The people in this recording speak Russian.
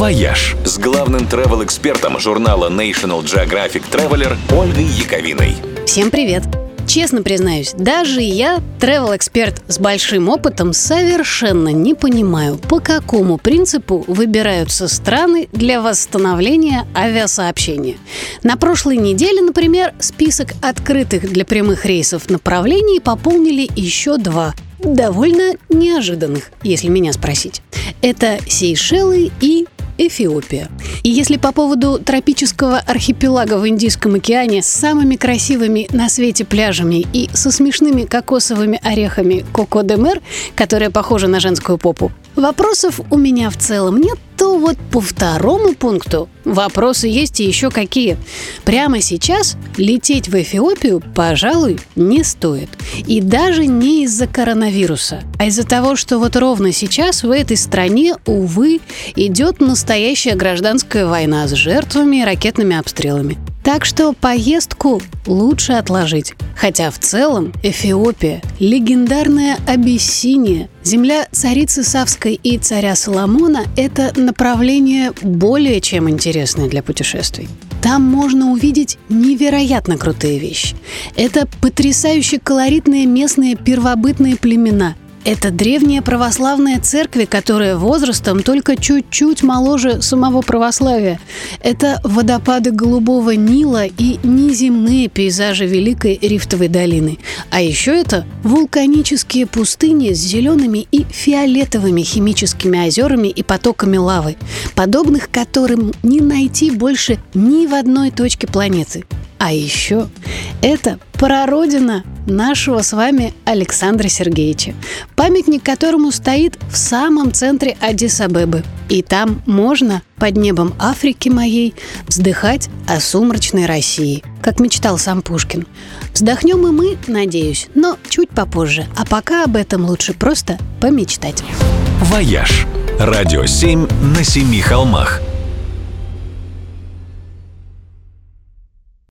«Вояж» с главным travel-экспертом журнала National Geographic Traveler Ольгой Яковиной. Всем привет! Честно признаюсь, даже я, travel-эксперт с большим опытом, совершенно не понимаю, по какому принципу выбираются страны для восстановления авиасообщения. На прошлой неделе, например, список открытых для прямых рейсов направлений пополнили еще два довольно неожиданных, если меня спросить. Это Сейшелы и Эфиопия. И если по поводу тропического архипелага в Индийском океане с самыми красивыми на свете пляжами и со смешными кокосовыми орехами Коко де Мер, которая похожа на женскую попу, вопросов у меня в целом нет, то вот по второму пункту вопросы есть и еще какие. Прямо сейчас лететь в Эфиопию, пожалуй, не стоит. И даже не из-за коронавируса, а из-за того, что вот ровно сейчас в этой стране, увы, идет настоящая гражданская война с жертвами и ракетными обстрелами. Так что поездку лучше отложить. Хотя в целом Эфиопия, легендарная Абиссиния, земля царицы Савской и царя Соломона – это направление более чем интересное для путешествий. Там можно увидеть невероятно крутые вещи. Это потрясающе колоритные местные первобытные племена, это древняя православная церковь, которая возрастом только чуть-чуть моложе самого православия. Это водопады Голубого Нила и неземные пейзажи Великой Рифтовой долины. А еще это вулканические пустыни с зелеными и фиолетовыми химическими озерами и потоками лавы, подобных которым не найти больше ни в одной точке планеты. А еще это прародина нашего с вами Александра Сергеевича, памятник которому стоит в самом центре Адис-Абебы. И там можно под небом Африки моей вздыхать о сумрачной России, как мечтал сам Пушкин. Вздохнем и мы, надеюсь, но чуть попозже. А пока об этом лучше просто помечтать. «Вояж» – радио 7 на семи холмах –